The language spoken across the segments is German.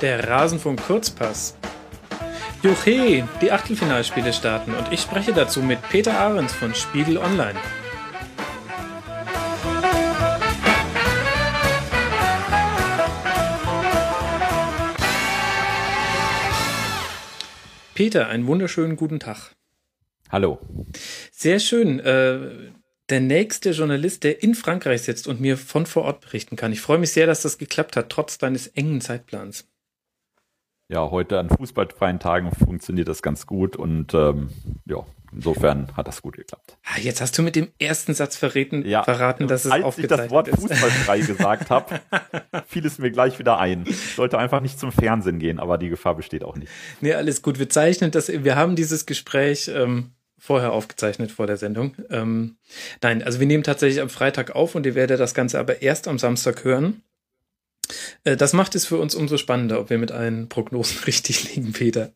der Rasenfunk Kurzpass. Juche, die Achtelfinalspiele starten und ich spreche dazu mit Peter Ahrens von Spiegel Online. Peter, einen wunderschönen guten Tag. Hallo. Sehr schön. Äh, der nächste Journalist, der in Frankreich sitzt und mir von vor Ort berichten kann. Ich freue mich sehr, dass das geklappt hat, trotz deines engen Zeitplans. Ja, heute an fußballfreien Tagen funktioniert das ganz gut und ähm, ja, insofern hat das gut geklappt. Ah, jetzt hast du mit dem ersten Satz verraten, ja, verraten dass es als ich das Wort fußballfrei gesagt habe, fiel es mir gleich wieder ein. Ich sollte einfach nicht zum Fernsehen gehen, aber die Gefahr besteht auch nicht. Nee, alles gut. Wir zeichnen das, wir haben dieses Gespräch ähm, vorher aufgezeichnet vor der Sendung. Ähm, nein, also wir nehmen tatsächlich am Freitag auf und ihr werdet das Ganze aber erst am Samstag hören. Äh, das macht es für uns umso spannender, ob wir mit allen Prognosen richtig liegen, Peter.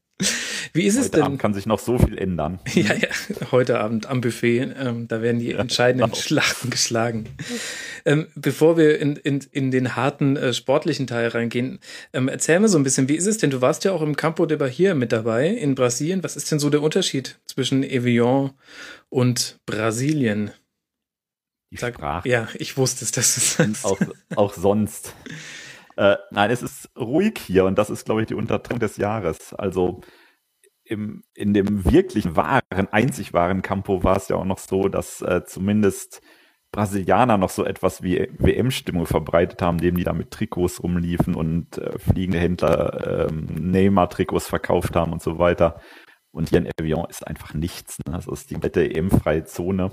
Wie ist heute es denn? Abend kann sich noch so viel ändern. Ja, ja, heute Abend am Buffet, ähm, da werden die entscheidenden genau. Schlachten geschlagen. Ähm, bevor wir in, in, in den harten äh, sportlichen Teil reingehen, ähm, erzähl mir so ein bisschen, wie ist es denn? Du warst ja auch im Campo de Bahia mit dabei in Brasilien. Was ist denn so der Unterschied zwischen Evian und Brasilien? Die Sag- Sprache. Ja, ich wusste es, dass es auch, auch sonst. Äh, nein, es ist ruhig hier und das ist, glaube ich, die Untertreibung des Jahres. Also im, in dem wirklich wahren, einzig wahren Campo war es ja auch noch so, dass äh, zumindest Brasilianer noch so etwas wie WM-Stimmung verbreitet haben, indem die da mit Trikots rumliefen und äh, fliegende Händler ähm, Neymar-Trikots verkauft haben und so weiter. Und hier in Evian ist einfach nichts. Ne? Das ist die komplette EM-freie Zone.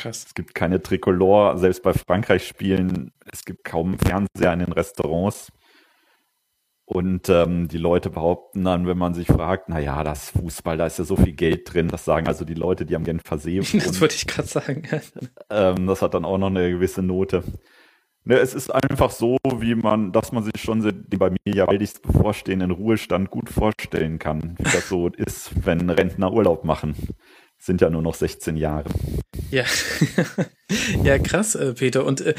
Krass. Es gibt keine Tricolore, selbst bei Frankreich-Spielen. Es gibt kaum Fernseher in den Restaurants. Und ähm, die Leute behaupten dann, wenn man sich fragt, na ja, das Fußball, da ist ja so viel Geld drin. Das sagen also die Leute, die am Genfer See Das wohnen. wollte ich gerade sagen. ähm, das hat dann auch noch eine gewisse Note. Ne, es ist einfach so, wie man, dass man sich schon den bei mir ja baldigst bevorstehenden Ruhestand gut vorstellen kann, wie das so ist, wenn Rentner Urlaub machen. Sind ja nur noch 16 Jahre. Ja, ja krass, äh, Peter. Und äh,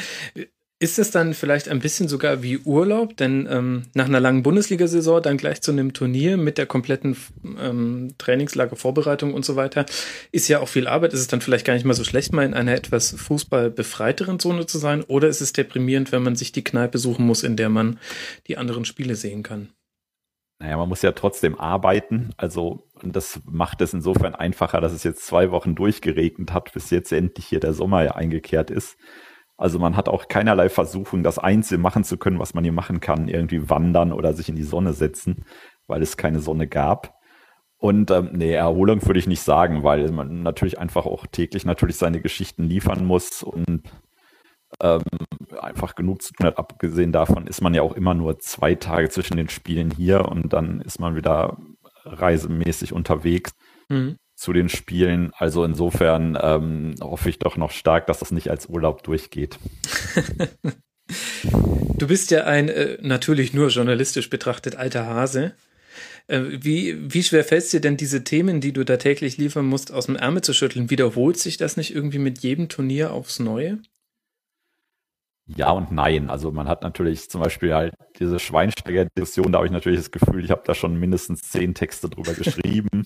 ist es dann vielleicht ein bisschen sogar wie Urlaub? Denn ähm, nach einer langen Bundesliga-Saison dann gleich zu einem Turnier mit der kompletten ähm, Trainingslager, Vorbereitung und so weiter, ist ja auch viel Arbeit. Ist es dann vielleicht gar nicht mal so schlecht, mal in einer etwas fußballbefreiteren Zone zu sein? Oder ist es deprimierend, wenn man sich die Kneipe suchen muss, in der man die anderen Spiele sehen kann? Naja, man muss ja trotzdem arbeiten. Also und das macht es insofern einfacher, dass es jetzt zwei Wochen durchgeregnet hat, bis jetzt endlich hier der Sommer ja eingekehrt ist. Also man hat auch keinerlei Versuchung, das Einzige machen zu können, was man hier machen kann, irgendwie wandern oder sich in die Sonne setzen, weil es keine Sonne gab. Und ähm, nee, Erholung würde ich nicht sagen, weil man natürlich einfach auch täglich natürlich seine Geschichten liefern muss und ähm, einfach genug zu tun hat. Abgesehen davon ist man ja auch immer nur zwei Tage zwischen den Spielen hier und dann ist man wieder reisemäßig unterwegs Mhm. zu den Spielen. Also insofern ähm, hoffe ich doch noch stark, dass das nicht als Urlaub durchgeht. Du bist ja ein äh, natürlich nur journalistisch betrachtet alter Hase. Äh, wie, wie schwer fällt es dir denn, diese Themen, die du da täglich liefern musst, aus dem Ärmel zu schütteln? Wiederholt sich das nicht irgendwie mit jedem Turnier aufs Neue? Ja und nein. Also man hat natürlich zum Beispiel halt diese Schweinsteiger-Diskussion, da habe ich natürlich das Gefühl, ich habe da schon mindestens zehn Texte drüber geschrieben.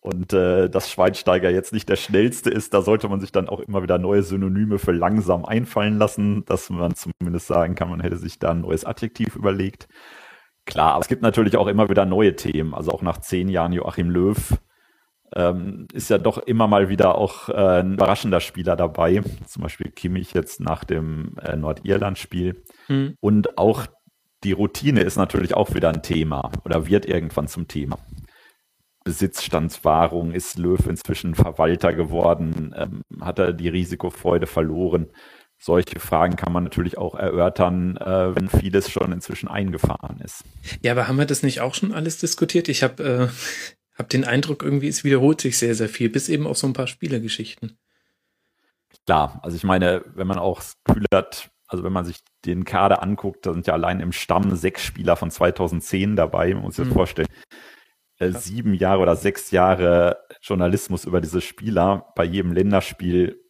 Und äh, dass Schweinsteiger jetzt nicht der schnellste ist, da sollte man sich dann auch immer wieder neue Synonyme für langsam einfallen lassen, dass man zumindest sagen kann, man hätte sich da ein neues Adjektiv überlegt. Klar, aber es gibt natürlich auch immer wieder neue Themen. Also auch nach zehn Jahren Joachim Löw ähm, ist ja doch immer mal wieder auch äh, ein überraschender Spieler dabei. Zum Beispiel Kimmich jetzt nach dem äh, Nordirland-Spiel. Hm. Und auch die Routine ist natürlich auch wieder ein Thema oder wird irgendwann zum Thema. Besitzstandswahrung, ist Löw inzwischen Verwalter geworden, ähm, hat er die Risikofreude verloren. Solche Fragen kann man natürlich auch erörtern, äh, wenn vieles schon inzwischen eingefahren ist. Ja, aber haben wir das nicht auch schon alles diskutiert? Ich habe äh, hab den Eindruck, irgendwie es wiederholt sich sehr, sehr viel, bis eben auf so ein paar Spielergeschichten. Klar, also ich meine, wenn man auch das Gefühl hat, also wenn man sich den Kader anguckt, da sind ja allein im Stamm sechs Spieler von 2010 dabei, man muss sich das Mhm. vorstellen. Äh, sieben Jahre oder sechs Jahre Journalismus über diese Spieler. Bei jedem Länderspiel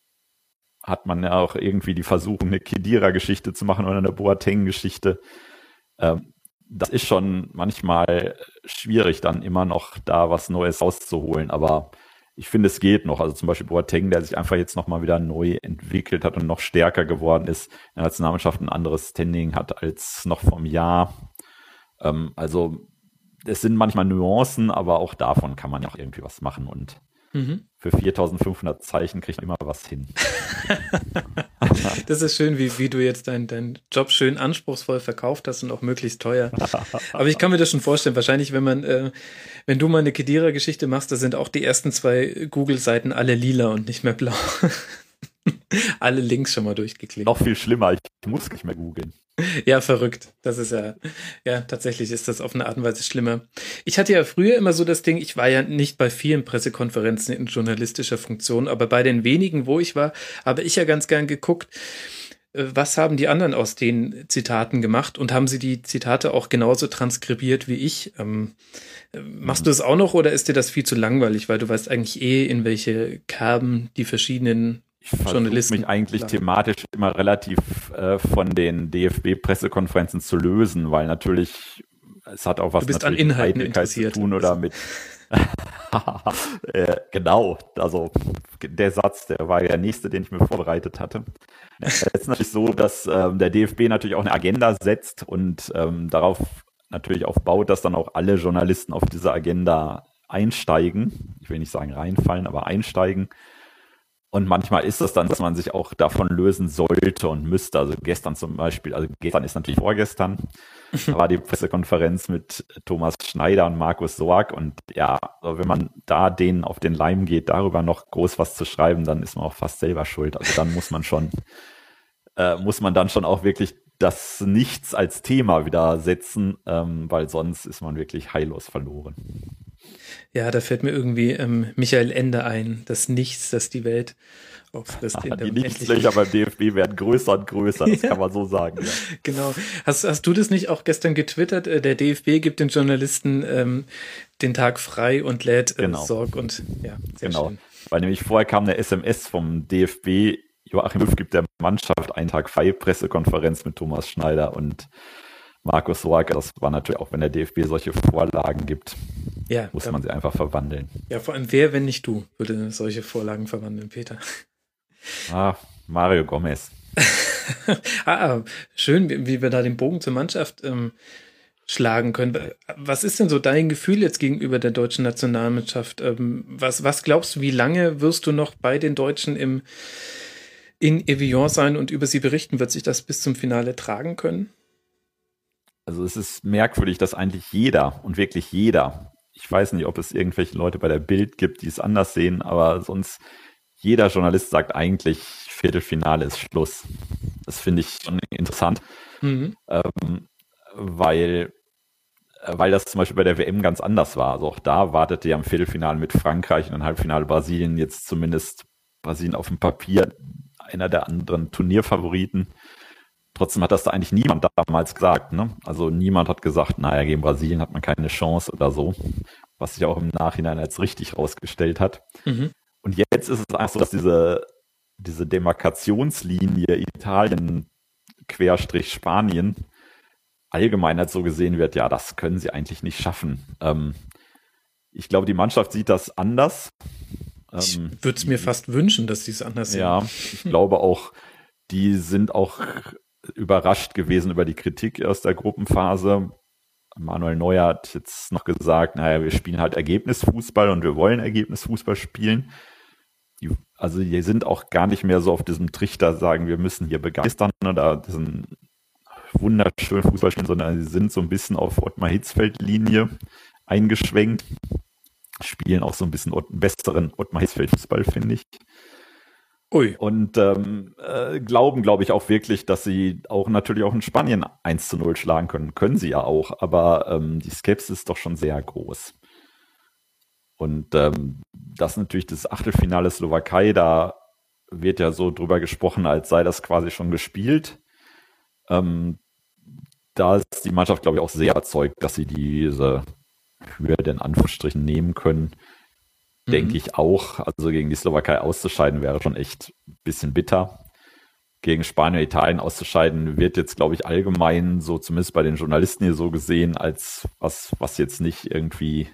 hat man ja auch irgendwie die Versuchung, eine Kedira-Geschichte zu machen oder eine Boateng-Geschichte. Ähm, das ist schon manchmal schwierig, dann immer noch da was Neues rauszuholen. Aber ich finde, es geht noch. Also zum Beispiel Boateng, der sich einfach jetzt nochmal wieder neu entwickelt hat und noch stärker geworden ist, in der Nationalmannschaft ein anderes Standing hat als noch vom Jahr. Ähm, also es sind manchmal Nuancen, aber auch davon kann man ja auch irgendwie was machen. Und Mhm. Für 4500 Zeichen kriegt immer was hin. das ist schön, wie, wie du jetzt deinen dein Job schön anspruchsvoll verkauft hast und auch möglichst teuer. Aber ich kann mir das schon vorstellen. Wahrscheinlich, wenn man, äh, wenn du mal eine Kedira-Geschichte machst, da sind auch die ersten zwei Google-Seiten alle lila und nicht mehr blau. Alle Links schon mal durchgeklickt. Noch viel schlimmer, ich muss nicht mehr googeln. Ja, verrückt. Das ist ja, ja, tatsächlich ist das auf eine Art und Weise schlimmer. Ich hatte ja früher immer so das Ding, ich war ja nicht bei vielen Pressekonferenzen in journalistischer Funktion, aber bei den wenigen, wo ich war, habe ich ja ganz gern geguckt, äh, was haben die anderen aus den Zitaten gemacht und haben sie die Zitate auch genauso transkribiert wie ich? Ähm, äh, machst du es auch noch oder ist dir das viel zu langweilig, weil du weißt eigentlich eh, in welche Kerben die verschiedenen ich versuche mich eigentlich klar. thematisch immer relativ äh, von den DFB-Pressekonferenzen zu lösen, weil natürlich es hat auch was du bist an Inhalten interessiert. zu tun oder mit äh, genau, also der Satz, der war der nächste, den ich mir vorbereitet hatte. Es ist natürlich so, dass ähm, der DFB natürlich auch eine Agenda setzt und ähm, darauf natürlich aufbaut, dass dann auch alle Journalisten auf diese Agenda einsteigen. Ich will nicht sagen reinfallen, aber einsteigen. Und manchmal ist es dann, dass man sich auch davon lösen sollte und müsste. Also gestern zum Beispiel, also gestern ist natürlich vorgestern, da war die Pressekonferenz mit Thomas Schneider und Markus Sorg. Und ja, wenn man da denen auf den Leim geht, darüber noch groß was zu schreiben, dann ist man auch fast selber schuld. Also dann muss man schon, äh, muss man dann schon auch wirklich das Nichts als Thema wieder setzen, ähm, weil sonst ist man wirklich heillos verloren. Ja, da fällt mir irgendwie ähm, Michael Ende ein, das Nichts, das die Welt auffrisst. Ah, die Nichtslöcher beim DFB werden größer und größer, das ja. kann man so sagen. Ja. Genau. Hast, hast du das nicht auch gestern getwittert? Äh, der DFB gibt den Journalisten ähm, den Tag frei und lädt äh, genau. Sorg und ja, sehr genau. Schön. Weil nämlich vorher kam eine SMS vom DFB, Joachim Löw gibt der Mannschaft einen Tag frei, Pressekonferenz mit Thomas Schneider und Markus Sorg, das war natürlich auch, wenn der DFB solche Vorlagen gibt, ja, muss man sie einfach verwandeln. Ja, vor allem wer, wenn nicht du, würde solche Vorlagen verwandeln, Peter? Ah, Mario Gomez. ah, schön, wie, wie, wir da den Bogen zur Mannschaft ähm, schlagen können. Was ist denn so dein Gefühl jetzt gegenüber der deutschen Nationalmannschaft? Ähm, was, was glaubst du, wie lange wirst du noch bei den Deutschen im, in Evian sein und über sie berichten? Wird sich das bis zum Finale tragen können? Also es ist merkwürdig, dass eigentlich jeder und wirklich jeder, ich weiß nicht, ob es irgendwelche Leute bei der Bild gibt, die es anders sehen, aber sonst jeder Journalist sagt eigentlich, Viertelfinale ist Schluss. Das finde ich schon interessant, mhm. ähm, weil, weil das zum Beispiel bei der WM ganz anders war. Also auch da wartete ja im Viertelfinale mit Frankreich und im Halbfinale Brasilien jetzt zumindest Brasilien auf dem Papier einer der anderen Turnierfavoriten. Trotzdem hat das da eigentlich niemand damals gesagt. Ne? Also niemand hat gesagt, naja, gegen Brasilien hat man keine Chance oder so, was sich auch im Nachhinein als richtig herausgestellt hat. Mhm. Und jetzt ist es einfach so, dass diese, diese Demarkationslinie Italien Querstrich Spanien allgemein als so gesehen wird, ja, das können sie eigentlich nicht schaffen. Ähm, ich glaube, die Mannschaft sieht das anders. Ich ähm, würde es mir fast wünschen, dass sie es anders sehen. Ja, ich glaube auch, die sind auch überrascht gewesen über die Kritik aus der Gruppenphase. Manuel Neuer hat jetzt noch gesagt, naja, wir spielen halt Ergebnisfußball und wir wollen Ergebnisfußball spielen. Die, also die sind auch gar nicht mehr so auf diesem Trichter sagen, wir müssen hier begeistern oder diesen wunderschönen Fußball spielen, sondern sie sind so ein bisschen auf Ottmar Hitzfeld-Linie eingeschwenkt. Spielen auch so ein bisschen besseren Ottmar Hitzfeld-Fußball, finde ich. Ui. Und ähm, äh, glauben, glaube ich, auch wirklich, dass sie auch natürlich auch in Spanien 1 zu 0 schlagen können. Können sie ja auch, aber ähm, die Skepsis ist doch schon sehr groß. Und ähm, das natürlich das Achtelfinale Slowakei, da wird ja so drüber gesprochen, als sei das quasi schon gespielt. Ähm, da ist die Mannschaft, glaube ich, auch sehr überzeugt, dass sie diese Hürde in Anführungsstrichen nehmen können denke mhm. ich auch. Also gegen die Slowakei auszuscheiden wäre schon echt ein bisschen bitter. gegen Spanien und Italien auszuscheiden, wird jetzt, glaube ich, allgemein so zumindest bei den Journalisten hier so gesehen, als was, was jetzt nicht irgendwie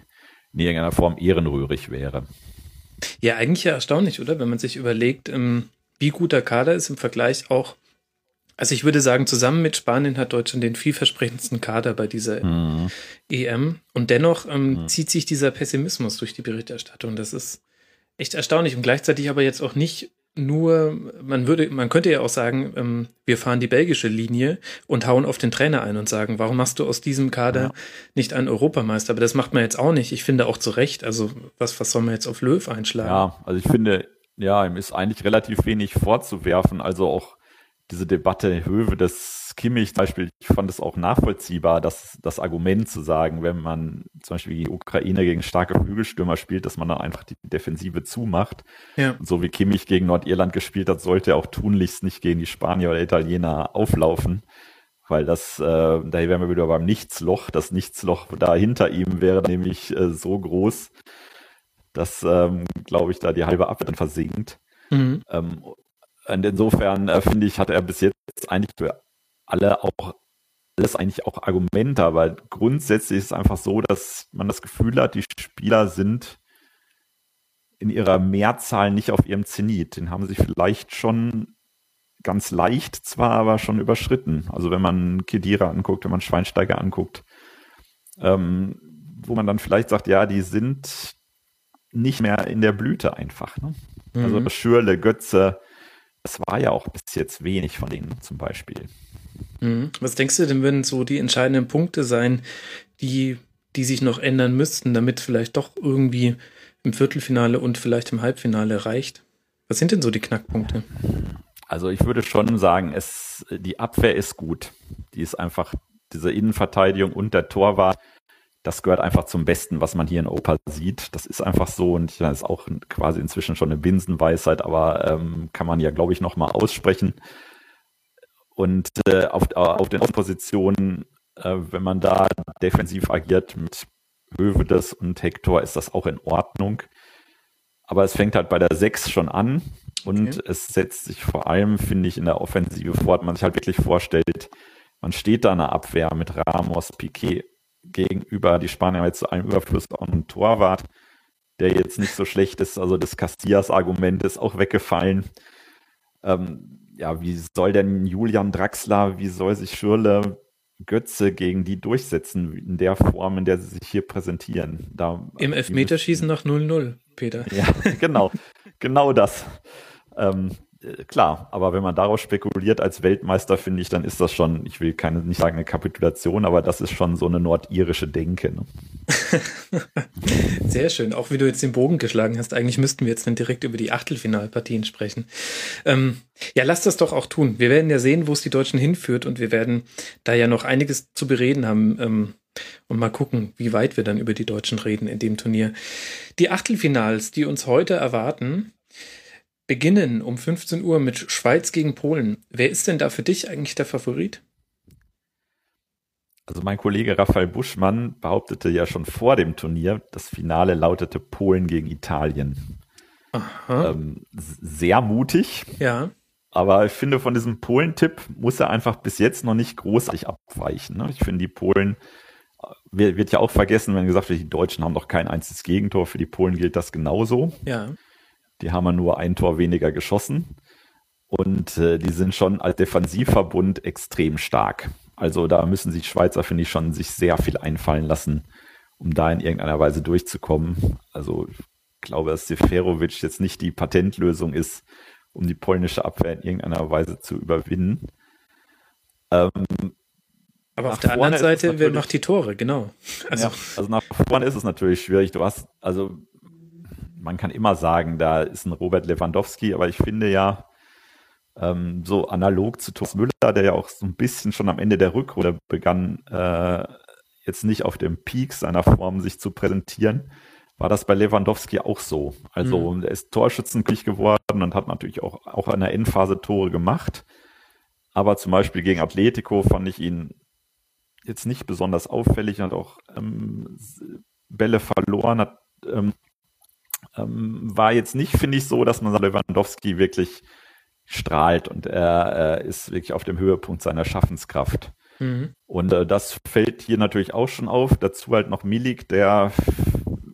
in irgendeiner Form ehrenrührig wäre. Ja, eigentlich ja erstaunlich, oder? Wenn man sich überlegt, ähm, wie gut der Kader ist im Vergleich auch. Also ich würde sagen, zusammen mit Spanien hat Deutschland den vielversprechendsten Kader bei dieser mhm. EM. Und dennoch ähm, mhm. zieht sich dieser Pessimismus durch die Berichterstattung. Das ist echt erstaunlich und gleichzeitig aber jetzt auch nicht nur, man würde, man könnte ja auch sagen, ähm, wir fahren die belgische Linie und hauen auf den Trainer ein und sagen, warum machst du aus diesem Kader ja. nicht einen Europameister? Aber das macht man jetzt auch nicht. Ich finde auch zu Recht. Also was, was soll man jetzt auf Löw einschlagen? Ja, also ich finde, ja, ihm ist eigentlich relativ wenig vorzuwerfen. Also auch diese Debatte Höhe des Kimmich zum Beispiel, ich fand es auch nachvollziehbar, dass das Argument zu sagen, wenn man zum Beispiel die Ukraine gegen starke Flügelstürmer spielt, dass man dann einfach die Defensive zumacht. Ja. Und so wie Kimmich gegen Nordirland gespielt hat, sollte er auch tunlichst nicht gegen die Spanier oder Italiener auflaufen. Weil das, äh, da wären wir wieder beim Nichtsloch. Das Nichtsloch da hinter ihm wäre nämlich äh, so groß, dass, ähm, glaube ich, da die halbe Abwehr dann versinkt. Mhm. Ähm, und insofern äh, finde ich, hat er bis jetzt eigentlich für alle auch alles eigentlich auch Argumente, aber grundsätzlich ist es einfach so, dass man das Gefühl hat, die Spieler sind in ihrer Mehrzahl nicht auf ihrem Zenit. Den haben sie vielleicht schon ganz leicht zwar, aber schon überschritten. Also wenn man Kedira anguckt, wenn man Schweinsteiger anguckt, ähm, wo man dann vielleicht sagt, ja, die sind nicht mehr in der Blüte einfach. Ne? Also mhm. Also Schürle, Götze, das war ja auch bis jetzt wenig von denen zum Beispiel. Mhm. Was denkst du denn, würden so die entscheidenden Punkte sein, die, die sich noch ändern müssten, damit vielleicht doch irgendwie im Viertelfinale und vielleicht im Halbfinale reicht? Was sind denn so die Knackpunkte? Also ich würde schon sagen, es, die Abwehr ist gut. Die ist einfach, diese Innenverteidigung und der Torwart das gehört einfach zum Besten, was man hier in Opa sieht. Das ist einfach so und das ist auch quasi inzwischen schon eine Binsenweisheit, aber ähm, kann man ja, glaube ich, nochmal aussprechen. Und äh, auf, auf den Positionen, äh, wenn man da defensiv agiert mit Hövedes und Hector, ist das auch in Ordnung. Aber es fängt halt bei der 6 schon an und okay. es setzt sich vor allem, finde ich, in der Offensive fort. Man sich halt wirklich vorstellt, man steht da in der Abwehr mit Ramos, Piquet gegenüber. Die Spanier jetzt zu einem Überfluss auch einen Torwart, der jetzt nicht so schlecht ist. Also das Castillas-Argument ist auch weggefallen. Ähm, ja, wie soll denn Julian Draxler, wie soll sich Schürle Götze gegen die durchsetzen in der Form, in der sie sich hier präsentieren? Da, Im Elfmeterschießen nach 0-0, Peter. Ja, genau. genau das. Ähm, äh, klar, aber wenn man darauf spekuliert als Weltmeister, finde ich, dann ist das schon, ich will keine, nicht sagen eine Kapitulation, aber das ist schon so eine nordirische Denke. Ne? Sehr schön, auch wie du jetzt den Bogen geschlagen hast. Eigentlich müssten wir jetzt dann direkt über die Achtelfinalpartien sprechen. Ähm, ja, lass das doch auch tun. Wir werden ja sehen, wo es die Deutschen hinführt und wir werden da ja noch einiges zu bereden haben. Ähm, und mal gucken, wie weit wir dann über die Deutschen reden in dem Turnier. Die Achtelfinals, die uns heute erwarten, beginnen um 15 Uhr mit Schweiz gegen Polen. Wer ist denn da für dich eigentlich der Favorit? Also mein Kollege Raphael Buschmann behauptete ja schon vor dem Turnier, das Finale lautete Polen gegen Italien. Ähm, sehr mutig. Ja. Aber ich finde, von diesem Polen-Tipp muss er einfach bis jetzt noch nicht großartig abweichen. Ne? Ich finde, die Polen wird, wird ja auch vergessen, wenn gesagt wird, die Deutschen haben doch kein einziges Gegentor. Für die Polen gilt das genauso. Ja. Die haben ja nur ein Tor weniger geschossen. Und äh, die sind schon als Defensivverbund extrem stark. Also da müssen sich Schweizer, finde ich, schon sich sehr viel einfallen lassen, um da in irgendeiner Weise durchzukommen. Also ich glaube, dass Seferovic jetzt nicht die Patentlösung ist, um die polnische Abwehr in irgendeiner Weise zu überwinden. Ähm, aber auf der anderen Seite, wer macht die Tore, genau. Also. Ja, also nach vorne ist es natürlich schwierig. Du hast, also man kann immer sagen, da ist ein Robert Lewandowski, aber ich finde ja, ähm, so analog zu Thomas Müller, der ja auch so ein bisschen schon am Ende der Rückrunde begann, äh, jetzt nicht auf dem Peak seiner Form sich zu präsentieren, war das bei Lewandowski auch so. Also mhm. er ist Torschützenkönig geworden und hat natürlich auch, auch in der Endphase Tore gemacht. Aber zum Beispiel gegen Atletico fand ich ihn jetzt nicht besonders auffällig, hat auch ähm, Bälle verloren, hat ähm, ähm, war jetzt nicht, finde ich, so, dass man Lewandowski wirklich strahlt und er äh, ist wirklich auf dem Höhepunkt seiner Schaffenskraft. Mhm. Und äh, das fällt hier natürlich auch schon auf. Dazu halt noch Milik, der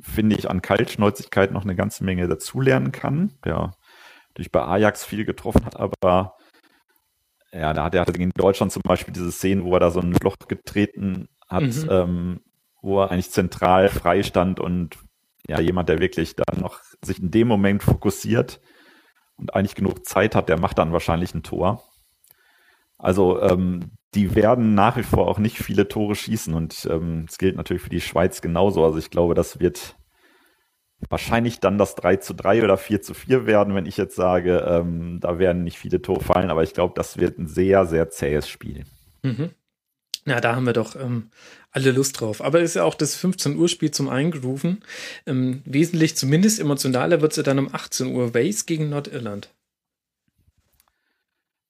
finde ich an Kaltschnäuzigkeit noch eine ganze Menge dazulernen kann. Der durch bei Ajax viel getroffen hat, aber ja, da hat er in Deutschland zum Beispiel diese Szene, wo er da so ein Loch getreten hat, mhm. ähm, wo er eigentlich zentral frei stand und ja, jemand, der wirklich dann noch sich in dem Moment fokussiert und eigentlich genug Zeit hat, der macht dann wahrscheinlich ein Tor. Also ähm, die werden nach wie vor auch nicht viele Tore schießen und ähm, es ähm, gilt natürlich für die Schweiz genauso. Also ich glaube, das wird wahrscheinlich dann das 3 zu 3 oder 4 zu 4 werden, wenn ich jetzt sage, ähm, da werden nicht viele Tore fallen, aber ich glaube, das wird ein sehr, sehr zähes Spiel. Mhm. Na, da haben wir doch ähm, alle Lust drauf. Aber ist ja auch das 15 Uhr Spiel zum Eingrooven. Ähm, wesentlich zumindest emotionaler wird es ja dann um 18 Uhr. Wales gegen Nordirland.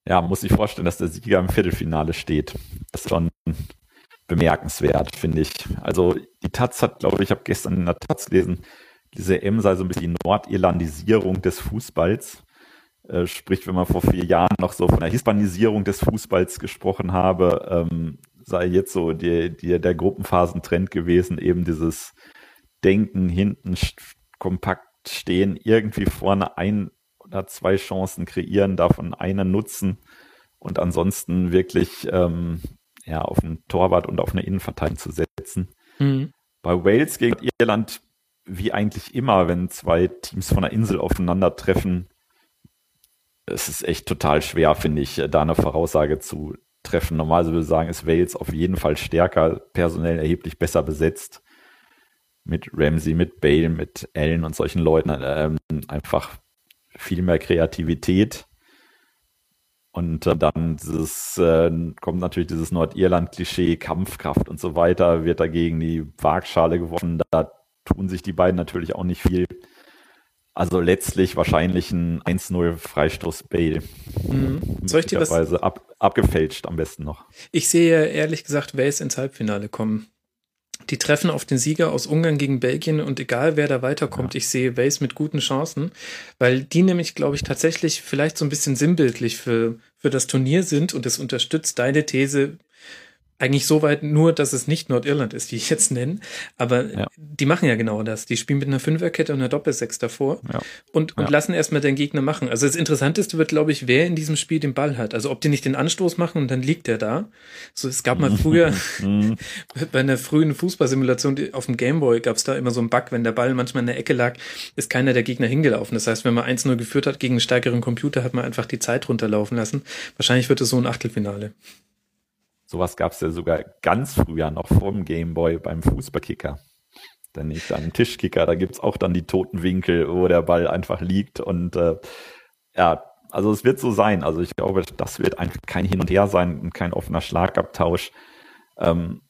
Ja, muss ich vorstellen, dass der Sieger im Viertelfinale steht. Das ist schon bemerkenswert, finde ich. Also die Taz hat, glaube ich, ich habe gestern in der Taz gelesen, diese M sei so ein bisschen die Nordirlandisierung des Fußballs. Äh, sprich, wenn man vor vier Jahren noch so von der Hispanisierung des Fußballs gesprochen habe, ähm, sei jetzt so die, die, der Gruppenphasentrend gewesen, eben dieses Denken, hinten kompakt stehen, irgendwie vorne ein oder zwei Chancen kreieren, davon eine nutzen und ansonsten wirklich ähm, ja, auf einen Torwart und auf eine Innenverteidigung zu setzen. Mhm. Bei Wales gegen Irland, wie eigentlich immer, wenn zwei Teams von der Insel aufeinandertreffen, es ist echt total schwer, finde ich, da eine Voraussage zu treffen. Normalerweise würde ich sagen, ist Wales auf jeden Fall stärker, personell erheblich besser besetzt. Mit Ramsey, mit Bale, mit Allen und solchen Leuten ähm, einfach viel mehr Kreativität. Und äh, dann dieses, äh, kommt natürlich dieses Nordirland-Klischee, Kampfkraft und so weiter, wird dagegen die Waagschale geworfen. Da tun sich die beiden natürlich auch nicht viel. Also letztlich wahrscheinlich ein 1-0 Freistoß Bale. Mhm. Soll ich dir was? Ab, abgefälscht am besten noch. Ich sehe ehrlich gesagt Wales ins Halbfinale kommen. Die treffen auf den Sieger aus Ungarn gegen Belgien und egal wer da weiterkommt, ja. ich sehe Wales mit guten Chancen, weil die nämlich, glaube ich, tatsächlich vielleicht so ein bisschen sinnbildlich für, für das Turnier sind und es unterstützt deine These, eigentlich so weit nur, dass es nicht Nordirland ist, die ich jetzt nenne. Aber ja. die machen ja genau das. Die spielen mit einer Fünferkette und einer Doppelsechs davor ja. und, und ja. lassen erstmal den Gegner machen. Also das Interessanteste wird, glaube ich, wer in diesem Spiel den Ball hat. Also ob die nicht den Anstoß machen und dann liegt der da. So, es gab mal früher bei einer frühen Fußballsimulation auf dem Gameboy gab es da immer so einen Bug, wenn der Ball manchmal in der Ecke lag, ist keiner der Gegner hingelaufen. Das heißt, wenn man 1-0 geführt hat gegen einen stärkeren Computer, hat man einfach die Zeit runterlaufen lassen. Wahrscheinlich wird es so ein Achtelfinale. Sowas gab es ja sogar ganz früher noch vor Gameboy beim Fußballkicker. Dann nicht dann Tischkicker, da gibt's auch dann die toten Winkel, wo der Ball einfach liegt. Und äh, ja, also es wird so sein. Also ich glaube, das wird einfach kein Hin und Her sein und kein offener Schlagabtausch. Ähm,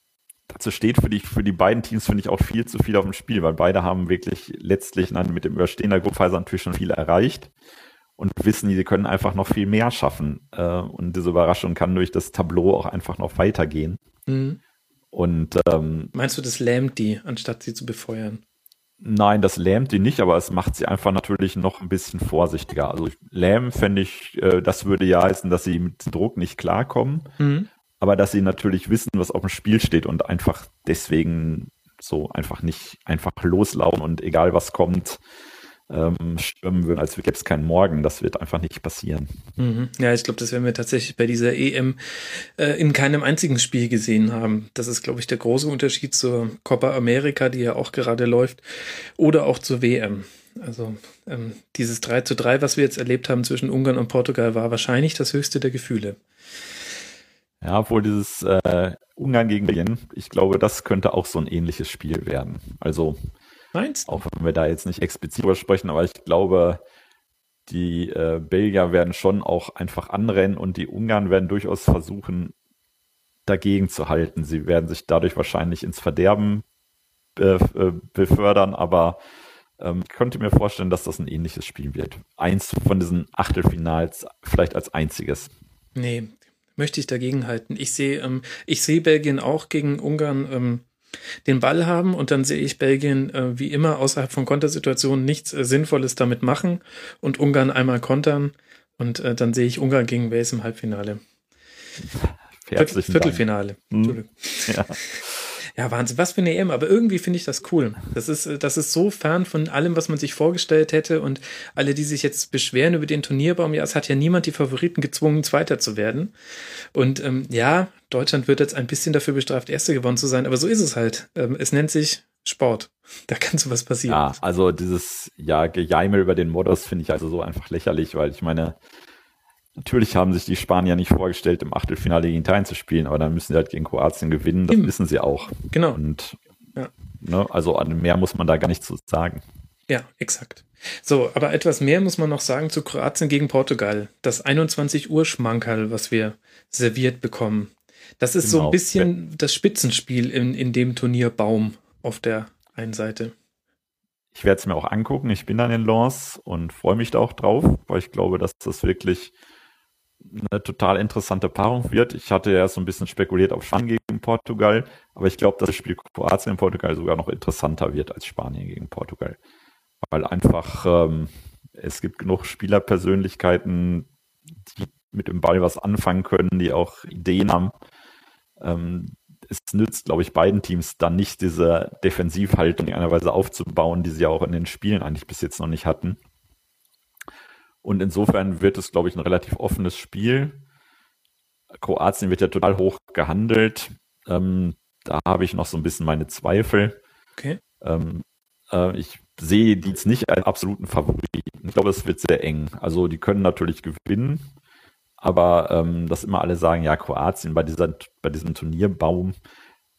dazu steht für die, für die beiden Teams, finde ich, auch viel zu viel auf dem Spiel, weil beide haben wirklich letztlich mit dem Überstehen der Gruppphase natürlich schon viel erreicht und wissen, sie können einfach noch viel mehr schaffen. Äh, und diese Überraschung kann durch das Tableau auch einfach noch weitergehen. Mhm. Und ähm, meinst du, das lähmt die, anstatt sie zu befeuern? Nein, das lähmt die nicht, aber es macht sie einfach natürlich noch ein bisschen vorsichtiger. Also lähmen fände ich, äh, das würde ja heißen, dass sie mit Druck nicht klarkommen, mhm. aber dass sie natürlich wissen, was auf dem Spiel steht und einfach deswegen so einfach nicht einfach loslaufen und egal was kommt, ähm, stürmen würden, als gäbe es keinen Morgen. Das wird einfach nicht passieren. Mhm. Ja, ich glaube, das werden wir tatsächlich bei dieser EM äh, in keinem einzigen Spiel gesehen haben. Das ist, glaube ich, der große Unterschied zur Copa America, die ja auch gerade läuft, oder auch zur WM. Also ähm, dieses 3 zu 3, was wir jetzt erlebt haben zwischen Ungarn und Portugal, war wahrscheinlich das höchste der Gefühle. Ja, obwohl dieses äh, Ungarn gegen Belgien, ich glaube, das könnte auch so ein ähnliches Spiel werden. Also Meinst Auch wenn wir da jetzt nicht explizit drüber sprechen, aber ich glaube, die äh, Belgier werden schon auch einfach anrennen und die Ungarn werden durchaus versuchen, dagegen zu halten. Sie werden sich dadurch wahrscheinlich ins Verderben äh, äh, befördern, aber ähm, ich könnte mir vorstellen, dass das ein ähnliches Spiel wird. Eins von diesen Achtelfinals vielleicht als einziges. Nee, möchte ich dagegen halten. Ich sehe, ähm, ich sehe Belgien auch gegen Ungarn ähm, den Ball haben und dann sehe ich Belgien äh, wie immer außerhalb von Kontersituationen nichts äh, Sinnvolles damit machen und Ungarn einmal kontern Und äh, dann sehe ich Ungarn gegen Wales im Halbfinale. Viertel, Viertelfinale. Hm. Ja. Ja, Wahnsinn, was für eine EM, aber irgendwie finde ich das cool. Das ist, das ist so fern von allem, was man sich vorgestellt hätte und alle, die sich jetzt beschweren über den Turnierbaum, ja, es hat ja niemand die Favoriten gezwungen, Zweiter zu werden. Und ähm, ja, Deutschland wird jetzt ein bisschen dafür bestraft, Erster geworden zu sein, aber so ist es halt. Ähm, es nennt sich Sport. Da kann sowas passieren. Ja, also dieses ja Gejaimel über den Modus finde ich also so einfach lächerlich, weil ich meine, Natürlich haben sich die Spanier nicht vorgestellt, im Achtelfinale gegen Italien zu spielen, aber dann müssen sie halt gegen Kroatien gewinnen. Das Eben. wissen sie auch. Genau. Und ja. ne, also mehr muss man da gar nicht zu sagen. Ja, exakt. So, aber etwas mehr muss man noch sagen zu Kroatien gegen Portugal. Das 21 Uhr Schmankerl, was wir serviert bekommen. Das ist genau. so ein genau. bisschen das Spitzenspiel in, in dem Turnierbaum auf der einen Seite. Ich werde es mir auch angucken. Ich bin dann in Lens und freue mich da auch drauf, weil ich glaube, dass das wirklich eine total interessante Paarung wird. Ich hatte ja so ein bisschen spekuliert auf Spanien gegen Portugal, aber ich glaube, dass das Spiel Kroatien in Portugal sogar noch interessanter wird als Spanien gegen Portugal. Weil einfach ähm, es gibt genug Spielerpersönlichkeiten, die mit dem Ball was anfangen können, die auch Ideen haben. Ähm, es nützt, glaube ich, beiden Teams dann nicht diese Defensivhaltung in einer Weise aufzubauen, die sie ja auch in den Spielen eigentlich bis jetzt noch nicht hatten. Und insofern wird es, glaube ich, ein relativ offenes Spiel. Kroatien wird ja total hoch gehandelt. Ähm, da habe ich noch so ein bisschen meine Zweifel. Okay. Ähm, äh, ich sehe die jetzt nicht als absoluten Favoriten. Ich glaube, es wird sehr eng. Also die können natürlich gewinnen, aber ähm, dass immer alle sagen, ja, Kroatien bei, dieser, bei diesem Turnierbaum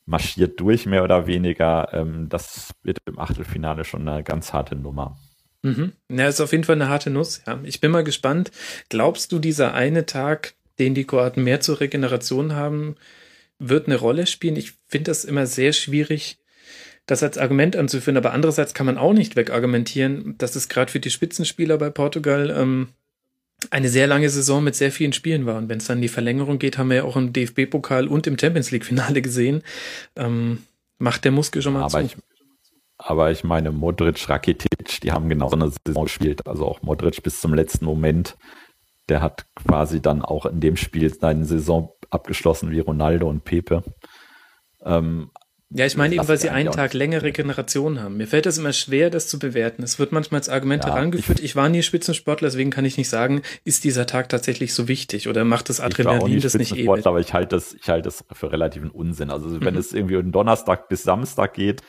marschiert durch, mehr oder weniger, ähm, das wird im Achtelfinale schon eine ganz harte Nummer. Mhm. Ja, ist auf jeden Fall eine harte Nuss. Ja. Ich bin mal gespannt. Glaubst du, dieser eine Tag, den die Kroaten mehr zur Regeneration haben, wird eine Rolle spielen? Ich finde das immer sehr schwierig, das als Argument anzuführen. Aber andererseits kann man auch nicht wegargumentieren, dass es gerade für die Spitzenspieler bei Portugal ähm, eine sehr lange Saison mit sehr vielen Spielen war. Und wenn es dann in die Verlängerung geht, haben wir ja auch im DFB-Pokal und im Champions League-Finale gesehen, ähm, macht der Muskel schon mal Aber zu. Ich, aber ich meine, Modric, Rakitic, die haben genau so eine Saison gespielt. Also auch Modric bis zum letzten Moment. Der hat quasi dann auch in dem Spiel seine Saison abgeschlossen wie Ronaldo und Pepe. Ähm, ja, ich meine eben, weil sie einen Tag längere Regeneration haben. Mir fällt das immer schwer, das zu bewerten. Es wird manchmal als Argument ja, herangeführt, ich, ich, war nie Spitzensportler, deswegen kann ich nicht sagen, ist dieser Tag tatsächlich so wichtig oder macht das Adrenalin das nicht ewig? Aber ich halte das, ich halte das für relativen Unsinn. Also wenn mhm. es irgendwie um Donnerstag bis Samstag geht,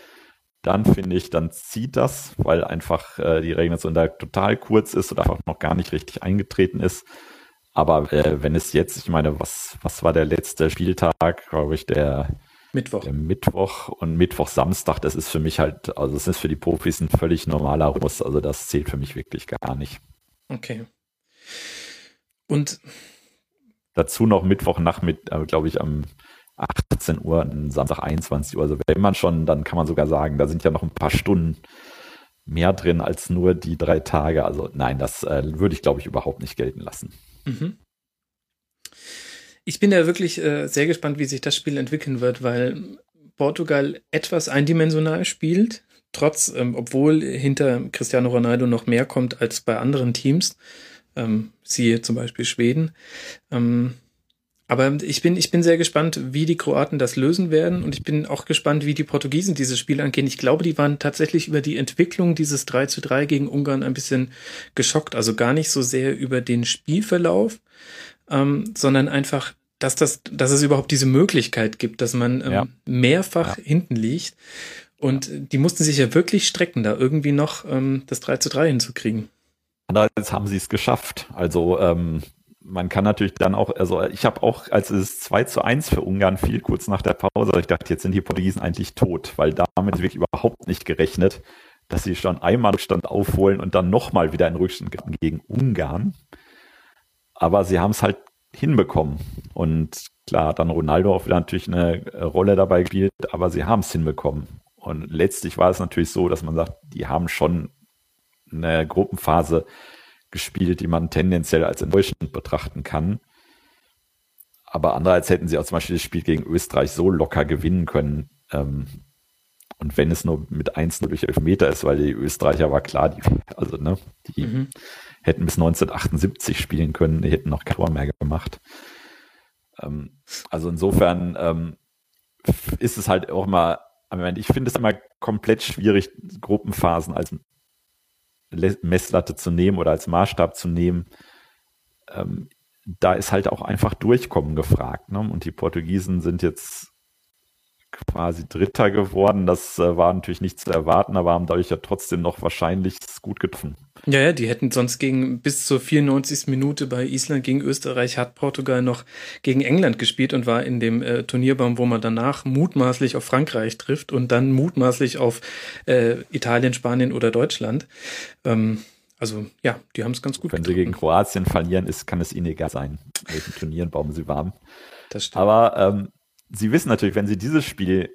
dann finde ich, dann zieht das, weil einfach äh, die Regeneration da total kurz ist oder einfach noch gar nicht richtig eingetreten ist. Aber äh, wenn es jetzt, ich meine, was, was war der letzte Spieltag, glaube ich, der Mittwoch. Der Mittwoch und Mittwoch, Samstag, das ist für mich halt, also das ist für die Profis ein völlig normaler Rhythmus, also das zählt für mich wirklich gar nicht. Okay. Und dazu noch Mittwoch nach mit, äh, glaube ich, am 18 Uhr, Samstag 21 Uhr. Also wenn man schon, dann kann man sogar sagen, da sind ja noch ein paar Stunden mehr drin als nur die drei Tage. Also nein, das äh, würde ich, glaube ich, überhaupt nicht gelten lassen. Mhm. Ich bin ja wirklich äh, sehr gespannt, wie sich das Spiel entwickeln wird, weil Portugal etwas eindimensional spielt, trotz, ähm, obwohl hinter Cristiano Ronaldo noch mehr kommt als bei anderen Teams. Ähm, siehe zum Beispiel Schweden. Ähm, aber ich bin, ich bin sehr gespannt, wie die Kroaten das lösen werden. Und ich bin auch gespannt, wie die Portugiesen dieses Spiel angehen. Ich glaube, die waren tatsächlich über die Entwicklung dieses 3 zu 3 gegen Ungarn ein bisschen geschockt. Also gar nicht so sehr über den Spielverlauf, ähm, sondern einfach, dass das, dass es überhaupt diese Möglichkeit gibt, dass man ähm, ja. mehrfach ja. hinten liegt. Und die mussten sich ja wirklich strecken, da irgendwie noch ähm, das 3 zu 3 hinzukriegen. Andererseits haben sie es geschafft. Also ähm, man kann natürlich dann auch, also ich habe auch, als es 2 zu 1 für Ungarn fiel, kurz nach der Pause, ich dachte, jetzt sind die Portugiesen eigentlich tot, weil damit wirklich überhaupt nicht gerechnet, dass sie schon einmal Rückstand aufholen und dann nochmal wieder einen Rückstand gegen Ungarn. Aber sie haben es halt hinbekommen. Und klar, hat dann Ronaldo auch wieder natürlich eine Rolle dabei gespielt, aber sie haben es hinbekommen. Und letztlich war es natürlich so, dass man sagt, die haben schon eine Gruppenphase gespielt, die man tendenziell als enttäuschend betrachten kann. Aber andererseits hätten sie auch zum Beispiel das Spiel gegen Österreich so locker gewinnen können. Ähm, und wenn es nur mit 1-0 durch Elfmeter ist, weil die Österreicher war klar, die, also ne, die mhm. hätten bis 1978 spielen können, die hätten noch kein Tor mehr gemacht. Ähm, also insofern ähm, ist es halt auch mal, ich finde es immer komplett schwierig, Gruppenphasen als Messlatte zu nehmen oder als Maßstab zu nehmen. Ähm, da ist halt auch einfach Durchkommen gefragt. Ne? Und die Portugiesen sind jetzt quasi Dritter geworden. Das äh, war natürlich nicht zu erwarten, aber haben dadurch ja trotzdem noch wahrscheinlich gut getroffen. Ja, ja, die hätten sonst gegen bis zur 94. Minute bei Island gegen Österreich hat Portugal noch gegen England gespielt und war in dem äh, Turnierbaum, wo man danach mutmaßlich auf Frankreich trifft und dann mutmaßlich auf äh, Italien, Spanien oder Deutschland. Ähm, also ja, die haben es ganz gut Wenn getroffen. sie gegen Kroatien verlieren, ist, kann es ihnen egal sein, welchen Turnierenbaum sie waren. Das stimmt. Aber ähm, sie wissen natürlich, wenn sie dieses Spiel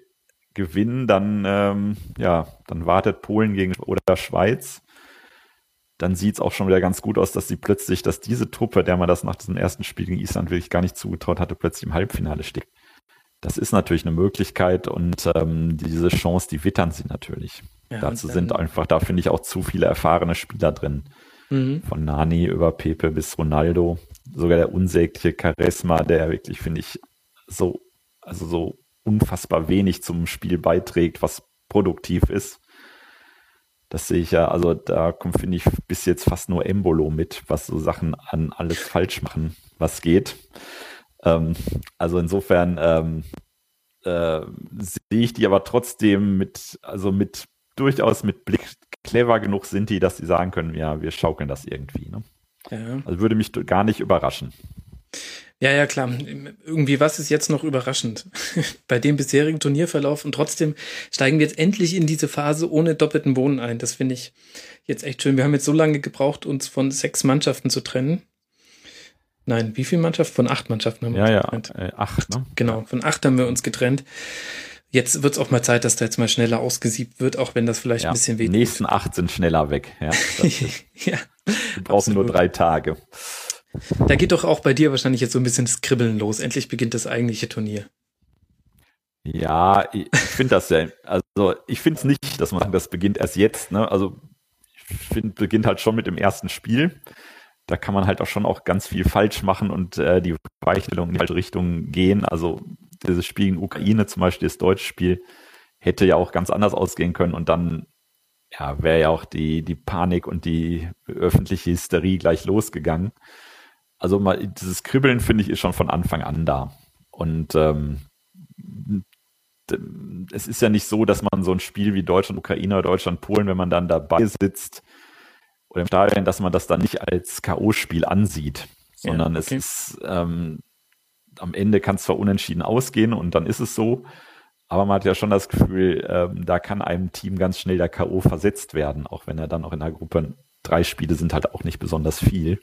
gewinnen, dann, ähm, ja, dann wartet Polen gegen oder Schweiz. Dann sieht es auch schon wieder ganz gut aus, dass sie plötzlich, dass diese Truppe, der man das nach diesem ersten Spiel gegen Island wirklich gar nicht zugetraut hatte, plötzlich im Halbfinale steht. Das ist natürlich eine Möglichkeit und ähm, diese Chance, die wittern sie natürlich. Ja, Dazu sind einfach, da finde ich auch zu viele erfahrene Spieler drin. Mhm. Von Nani über Pepe bis Ronaldo. Sogar der unsägliche Charisma, der wirklich, finde ich, so also so unfassbar wenig zum Spiel beiträgt, was produktiv ist. Das sehe ich ja, also da kommt, finde ich, bis jetzt fast nur Embolo mit, was so Sachen an alles falsch machen, was geht. Ähm, also insofern ähm, äh, sehe ich die aber trotzdem mit, also mit durchaus mit Blick clever genug sind die, dass sie sagen können, ja, wir schaukeln das irgendwie. Ne? Ja. Also würde mich gar nicht überraschen. Ja, ja, klar. Irgendwie was ist jetzt noch überraschend bei dem bisherigen Turnierverlauf und trotzdem steigen wir jetzt endlich in diese Phase ohne doppelten Boden ein. Das finde ich jetzt echt schön. Wir haben jetzt so lange gebraucht, uns von sechs Mannschaften zu trennen. Nein, wie viele Mannschaften? Von acht Mannschaften haben wir ja, uns getrennt. Ja, äh, acht, ne? Genau, von acht haben wir uns getrennt. Jetzt wird es auch mal Zeit, dass da jetzt mal schneller ausgesiebt wird, auch wenn das vielleicht ja, ein bisschen weh Die nächsten acht sind schneller weg. Ja, wir brauchen nur drei Tage. Da geht doch auch bei dir wahrscheinlich jetzt so ein bisschen das Kribbeln los. Endlich beginnt das eigentliche Turnier. Ja, ich finde das ja, also ich finde es nicht, dass man das beginnt erst jetzt, ne? Also ich finde, beginnt halt schon mit dem ersten Spiel. Da kann man halt auch schon auch ganz viel falsch machen und äh, die Weichstellung in die falsche Richtung gehen. Also dieses Spiel in Ukraine zum Beispiel, das deutsche Spiel, hätte ja auch ganz anders ausgehen können und dann ja, wäre ja auch die, die Panik und die öffentliche Hysterie gleich losgegangen also mal dieses Kribbeln finde ich ist schon von Anfang an da. Und ähm, es ist ja nicht so, dass man so ein Spiel wie Deutschland, Ukraine oder Deutschland, Polen, wenn man dann dabei sitzt oder im Stadion, dass man das dann nicht als K.O.-Spiel ansieht, sondern ja, okay. es ist ähm, am Ende kann es zwar unentschieden ausgehen und dann ist es so, aber man hat ja schon das Gefühl, ähm, da kann einem Team ganz schnell der K.O. versetzt werden, auch wenn er dann auch in der Gruppe drei Spiele sind halt auch nicht besonders viel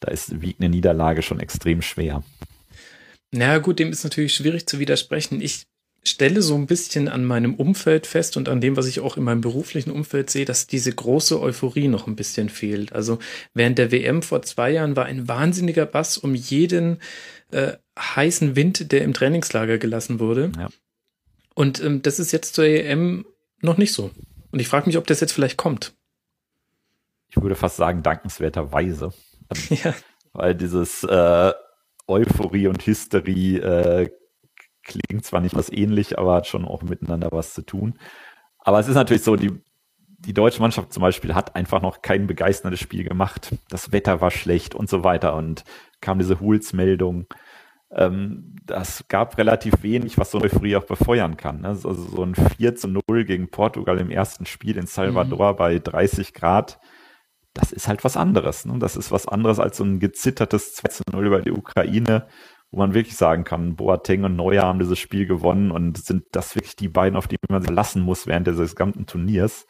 da ist, wiegt eine Niederlage schon extrem schwer. Na gut, dem ist natürlich schwierig zu widersprechen. Ich stelle so ein bisschen an meinem Umfeld fest und an dem, was ich auch in meinem beruflichen Umfeld sehe, dass diese große Euphorie noch ein bisschen fehlt. Also während der WM vor zwei Jahren war ein wahnsinniger Bass um jeden äh, heißen Wind, der im Trainingslager gelassen wurde. Ja. Und ähm, das ist jetzt zur EM noch nicht so. Und ich frage mich, ob das jetzt vielleicht kommt. Ich würde fast sagen, dankenswerterweise. Ja. Weil dieses äh, Euphorie und Hysterie äh, klingt zwar nicht was ähnlich, aber hat schon auch miteinander was zu tun. Aber es ist natürlich so, die, die deutsche Mannschaft zum Beispiel hat einfach noch kein begeisterndes Spiel gemacht. Das Wetter war schlecht und so weiter und kam diese Huls-Meldung. Ähm, das gab relativ wenig, was so eine Euphorie auch befeuern kann. Ne? Also so ein 4 zu 0 gegen Portugal im ersten Spiel in Salvador mhm. bei 30 Grad das ist halt was anderes. Ne? Das ist was anderes als so ein gezittertes 2 zu 0 über die Ukraine, wo man wirklich sagen kann, Boateng und Neuer haben dieses Spiel gewonnen und sind das wirklich die beiden, auf die man sich lassen muss während des gesamten Turniers.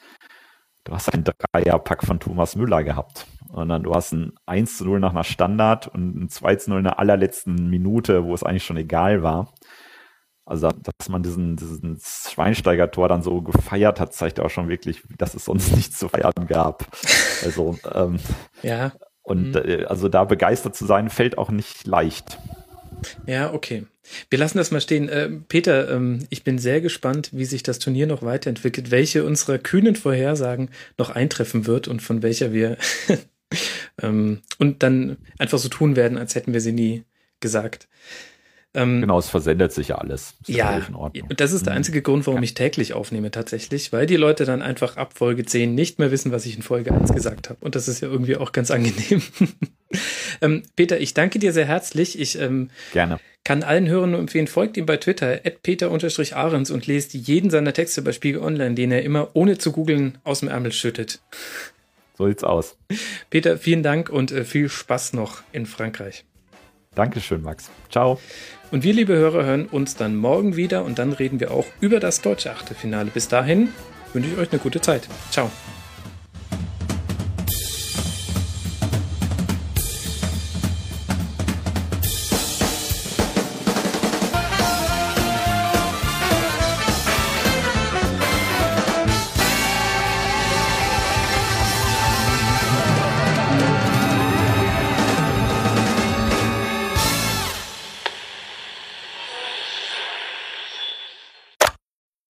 Du hast einen Dreierpack von Thomas Müller gehabt. Und dann du hast ein 1 zu 0 nach einer Standard und ein 2 zu 0 in der allerletzten Minute, wo es eigentlich schon egal war. Also, dass man diesen, diesen Schweinsteiger-Tor dann so gefeiert hat, zeigt auch schon wirklich, dass es sonst nichts zu feiern gab. Also, ähm, ja. Und mhm. äh, also da begeistert zu sein, fällt auch nicht leicht. Ja, okay. Wir lassen das mal stehen. Äh, Peter, ähm, ich bin sehr gespannt, wie sich das Turnier noch weiterentwickelt, welche unserer kühnen Vorhersagen noch eintreffen wird und von welcher wir ähm, und dann einfach so tun werden, als hätten wir sie nie gesagt. Ähm, genau, es versendet sich ja alles. Ist ja, und das ist der mhm. einzige Grund, warum ja. ich täglich aufnehme tatsächlich, weil die Leute dann einfach ab Folge 10 nicht mehr wissen, was ich in Folge 1 gesagt habe. Und das ist ja irgendwie auch ganz angenehm. ähm, Peter, ich danke dir sehr herzlich. Ich ähm, Gerne. kann allen Hörern nur empfehlen, folgt ihm bei Twitter, peter-ahrens und lest jeden seiner Texte bei Spiegel Online, den er immer ohne zu googeln aus dem Ärmel schüttet. So sieht's aus. Peter, vielen Dank und äh, viel Spaß noch in Frankreich. Dankeschön, Max. Ciao. Und wir, liebe Hörer, hören uns dann morgen wieder und dann reden wir auch über das deutsche Achtelfinale. Bis dahin wünsche ich euch eine gute Zeit. Ciao.